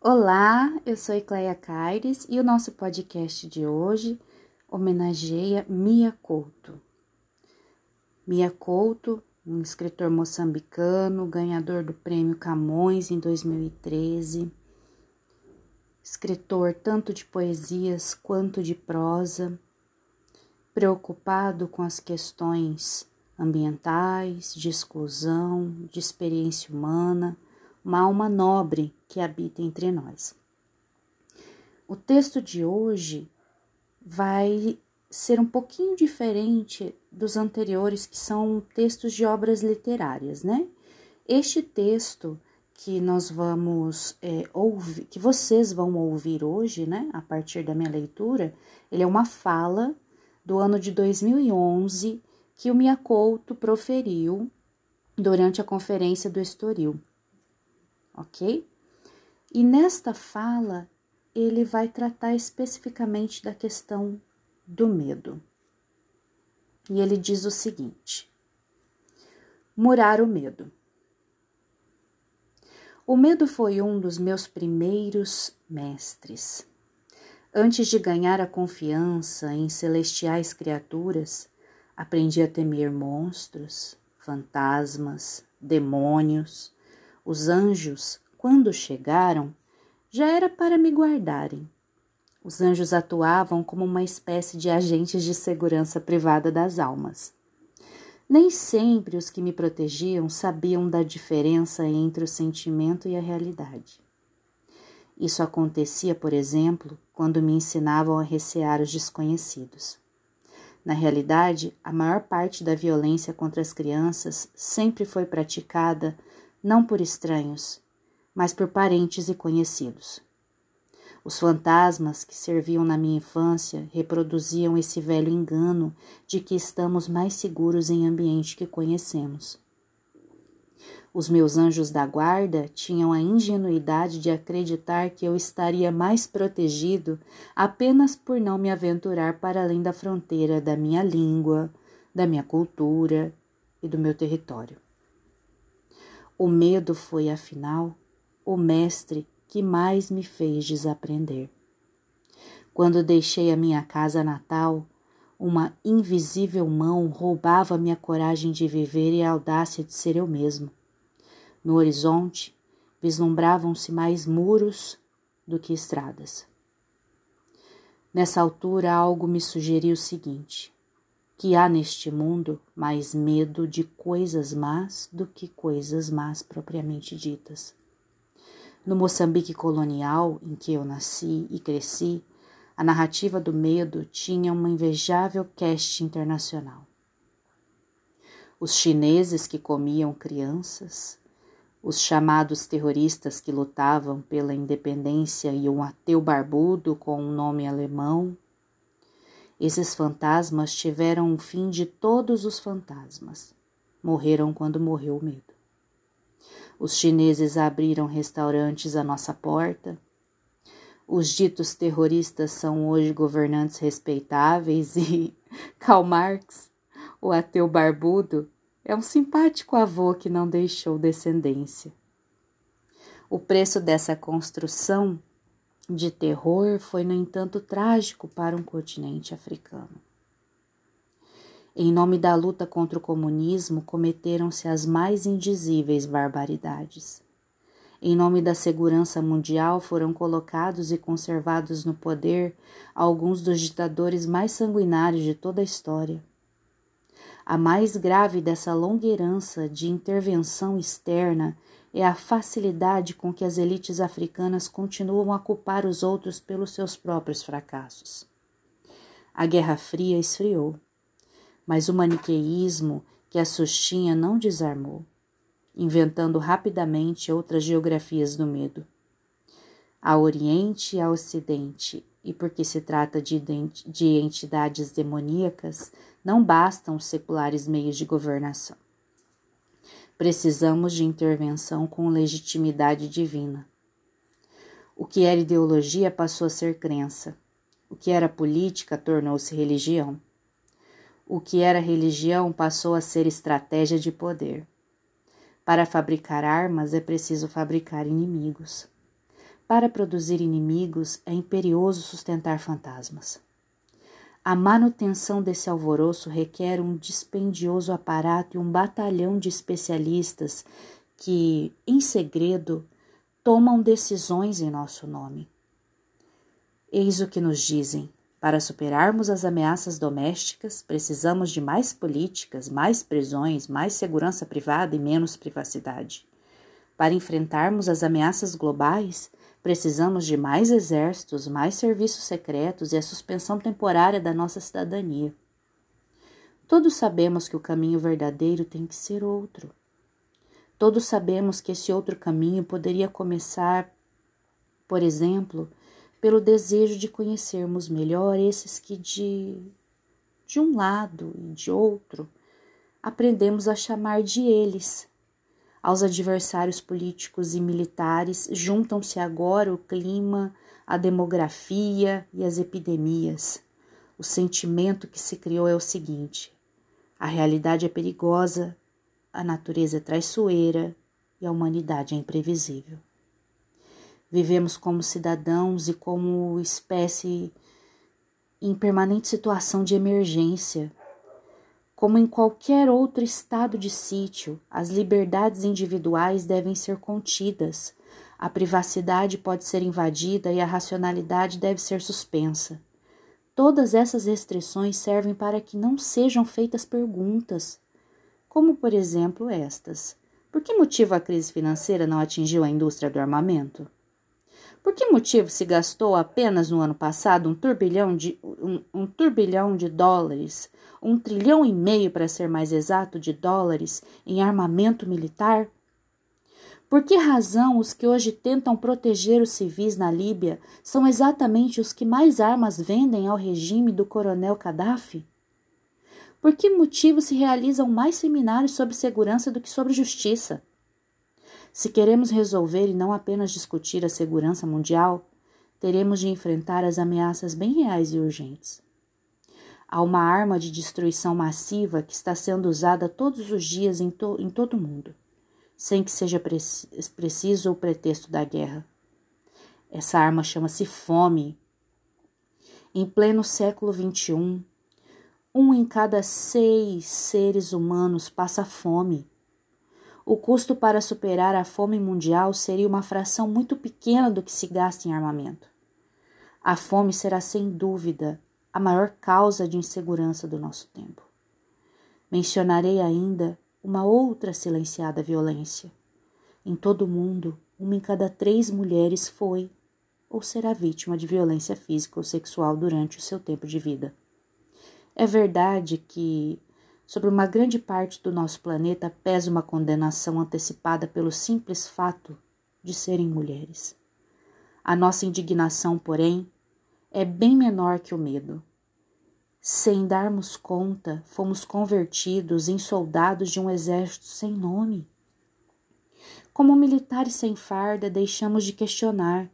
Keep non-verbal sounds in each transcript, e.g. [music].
Olá, eu sou Ecleia Caires e o nosso podcast de hoje homenageia Mia Couto. Mia Couto, um escritor moçambicano, ganhador do Prêmio Camões em 2013, escritor tanto de poesias quanto de prosa, preocupado com as questões ambientais, de exclusão, de experiência humana, uma alma nobre que habita entre nós. O texto de hoje vai ser um pouquinho diferente dos anteriores, que são textos de obras literárias, né? Este texto que nós vamos é, ouvir, que vocês vão ouvir hoje, né, a partir da minha leitura, ele é uma fala do ano de 2011 que o Miacouto proferiu durante a conferência do Estoril, ok? E nesta fala ele vai tratar especificamente da questão do medo. E ele diz o seguinte: murar o medo. O medo foi um dos meus primeiros mestres. Antes de ganhar a confiança em celestiais criaturas, aprendi a temer monstros, fantasmas, demônios. Os anjos, quando chegaram, já era para me guardarem. Os anjos atuavam como uma espécie de agentes de segurança privada das almas. Nem sempre os que me protegiam sabiam da diferença entre o sentimento e a realidade. Isso acontecia, por exemplo, quando me ensinavam a recear os desconhecidos. Na realidade, a maior parte da violência contra as crianças sempre foi praticada não por estranhos, mas por parentes e conhecidos. Os fantasmas que serviam na minha infância reproduziam esse velho engano de que estamos mais seguros em ambiente que conhecemos. Os meus anjos da guarda tinham a ingenuidade de acreditar que eu estaria mais protegido apenas por não me aventurar para além da fronteira da minha língua, da minha cultura e do meu território. O medo foi, afinal, o mestre que mais me fez desaprender. Quando deixei a minha casa natal, uma invisível mão roubava minha coragem de viver e a audácia de ser eu mesmo. No horizonte, vislumbravam-se mais muros do que estradas. Nessa altura, algo me sugeriu o seguinte: que há neste mundo mais medo de coisas más do que coisas más propriamente ditas. No Moçambique colonial, em que eu nasci e cresci, a narrativa do medo tinha uma invejável cast internacional. Os chineses que comiam crianças, os chamados terroristas que lutavam pela independência e um ateu barbudo com um nome alemão. Esses fantasmas tiveram o fim de todos os fantasmas. Morreram quando morreu o medo. Os chineses abriram restaurantes à nossa porta. Os ditos terroristas são hoje governantes respeitáveis e [laughs] Karl Marx, o ateu barbudo, é um simpático avô que não deixou descendência. O preço dessa construção de terror foi, no entanto, trágico para um continente africano. Em nome da luta contra o comunismo, cometeram-se as mais indizíveis barbaridades. Em nome da segurança mundial, foram colocados e conservados no poder alguns dos ditadores mais sanguinários de toda a história. A mais grave dessa longa herança de intervenção externa é a facilidade com que as elites africanas continuam a culpar os outros pelos seus próprios fracassos. A Guerra Fria esfriou mas o maniqueísmo que a sustinha não desarmou, inventando rapidamente outras geografias do medo. A Oriente e a Ocidente, e porque se trata de, de entidades demoníacas, não bastam os seculares meios de governação. Precisamos de intervenção com legitimidade divina. O que era ideologia passou a ser crença. O que era política tornou-se religião. O que era religião passou a ser estratégia de poder. Para fabricar armas é preciso fabricar inimigos. Para produzir inimigos é imperioso sustentar fantasmas. A manutenção desse alvoroço requer um dispendioso aparato e um batalhão de especialistas que, em segredo, tomam decisões em nosso nome. Eis o que nos dizem: para superarmos as ameaças domésticas, precisamos de mais políticas, mais prisões, mais segurança privada e menos privacidade. Para enfrentarmos as ameaças globais, precisamos de mais exércitos, mais serviços secretos e a suspensão temporária da nossa cidadania. Todos sabemos que o caminho verdadeiro tem que ser outro. Todos sabemos que esse outro caminho poderia começar, por exemplo, pelo desejo de conhecermos melhor esses que de de um lado e de outro aprendemos a chamar de eles. Aos adversários políticos e militares juntam-se agora o clima, a demografia e as epidemias. O sentimento que se criou é o seguinte: a realidade é perigosa, a natureza é traiçoeira e a humanidade é imprevisível. Vivemos como cidadãos e como espécie em permanente situação de emergência. Como em qualquer outro estado de sítio, as liberdades individuais devem ser contidas, a privacidade pode ser invadida e a racionalidade deve ser suspensa. Todas essas restrições servem para que não sejam feitas perguntas, como por exemplo estas: por que motivo a crise financeira não atingiu a indústria do armamento? Por que motivo se gastou apenas no ano passado um turbilhão de, um, um turbilhão de dólares, um trilhão e meio para ser mais exato de dólares, em armamento militar? Por que razão os que hoje tentam proteger os civis na Líbia são exatamente os que mais armas vendem ao regime do coronel Gaddafi? Por que motivo se realizam mais seminários sobre segurança do que sobre justiça? Se queremos resolver e não apenas discutir a segurança mundial, teremos de enfrentar as ameaças bem reais e urgentes. Há uma arma de destruição massiva que está sendo usada todos os dias em, to em todo o mundo, sem que seja preciso o pretexto da guerra. Essa arma chama-se fome. Em pleno século XXI, um em cada seis seres humanos passa fome o custo para superar a fome mundial seria uma fração muito pequena do que se gasta em armamento. A fome será sem dúvida a maior causa de insegurança do nosso tempo. Mencionarei ainda uma outra silenciada violência. Em todo o mundo, uma em cada três mulheres foi ou será vítima de violência física ou sexual durante o seu tempo de vida. É verdade que Sobre uma grande parte do nosso planeta pesa uma condenação antecipada pelo simples fato de serem mulheres. A nossa indignação, porém, é bem menor que o medo. Sem darmos conta, fomos convertidos em soldados de um exército sem nome. Como militares sem farda, deixamos de questionar,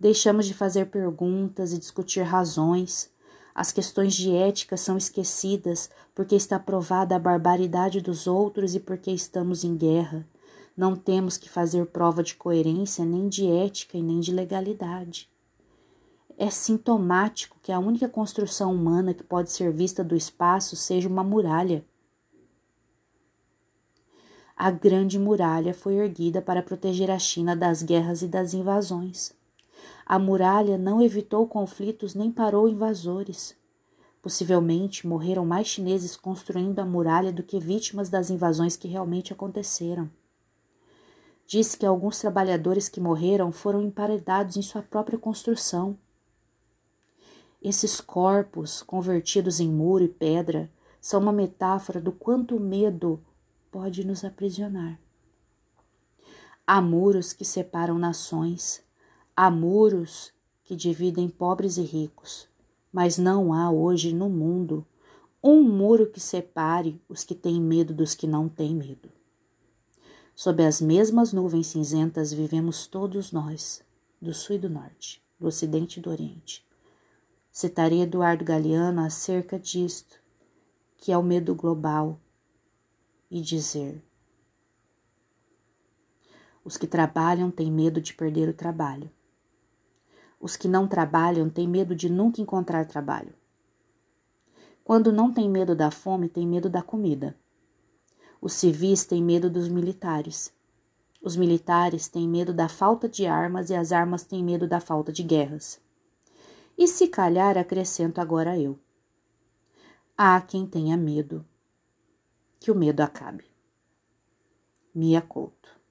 deixamos de fazer perguntas e discutir razões, as questões de ética são esquecidas porque está provada a barbaridade dos outros e porque estamos em guerra. Não temos que fazer prova de coerência, nem de ética e nem de legalidade. É sintomático que a única construção humana que pode ser vista do espaço seja uma muralha. A Grande Muralha foi erguida para proteger a China das guerras e das invasões. A muralha não evitou conflitos nem parou invasores. Possivelmente morreram mais chineses construindo a muralha do que vítimas das invasões que realmente aconteceram. Disse que alguns trabalhadores que morreram foram emparedados em sua própria construção. Esses corpos, convertidos em muro e pedra, são uma metáfora do quanto o medo pode nos aprisionar. Há muros que separam nações, Há muros que dividem pobres e ricos, mas não há hoje no mundo um muro que separe os que têm medo dos que não têm medo. Sob as mesmas nuvens cinzentas vivemos todos nós, do sul e do norte, do ocidente e do oriente. Citarei Eduardo Galeano acerca disto, que é o medo global, e dizer: Os que trabalham têm medo de perder o trabalho Os que não trabalham têm medo de nunca encontrar trabalho. Quando não tem medo da fome, tem medo da comida. Os civis têm medo dos militares. Os militares têm medo da falta de armas e as armas têm medo da falta de guerras. E se calhar acrescento agora eu. Há quem tenha medo. Que o medo acabe. Mia Couto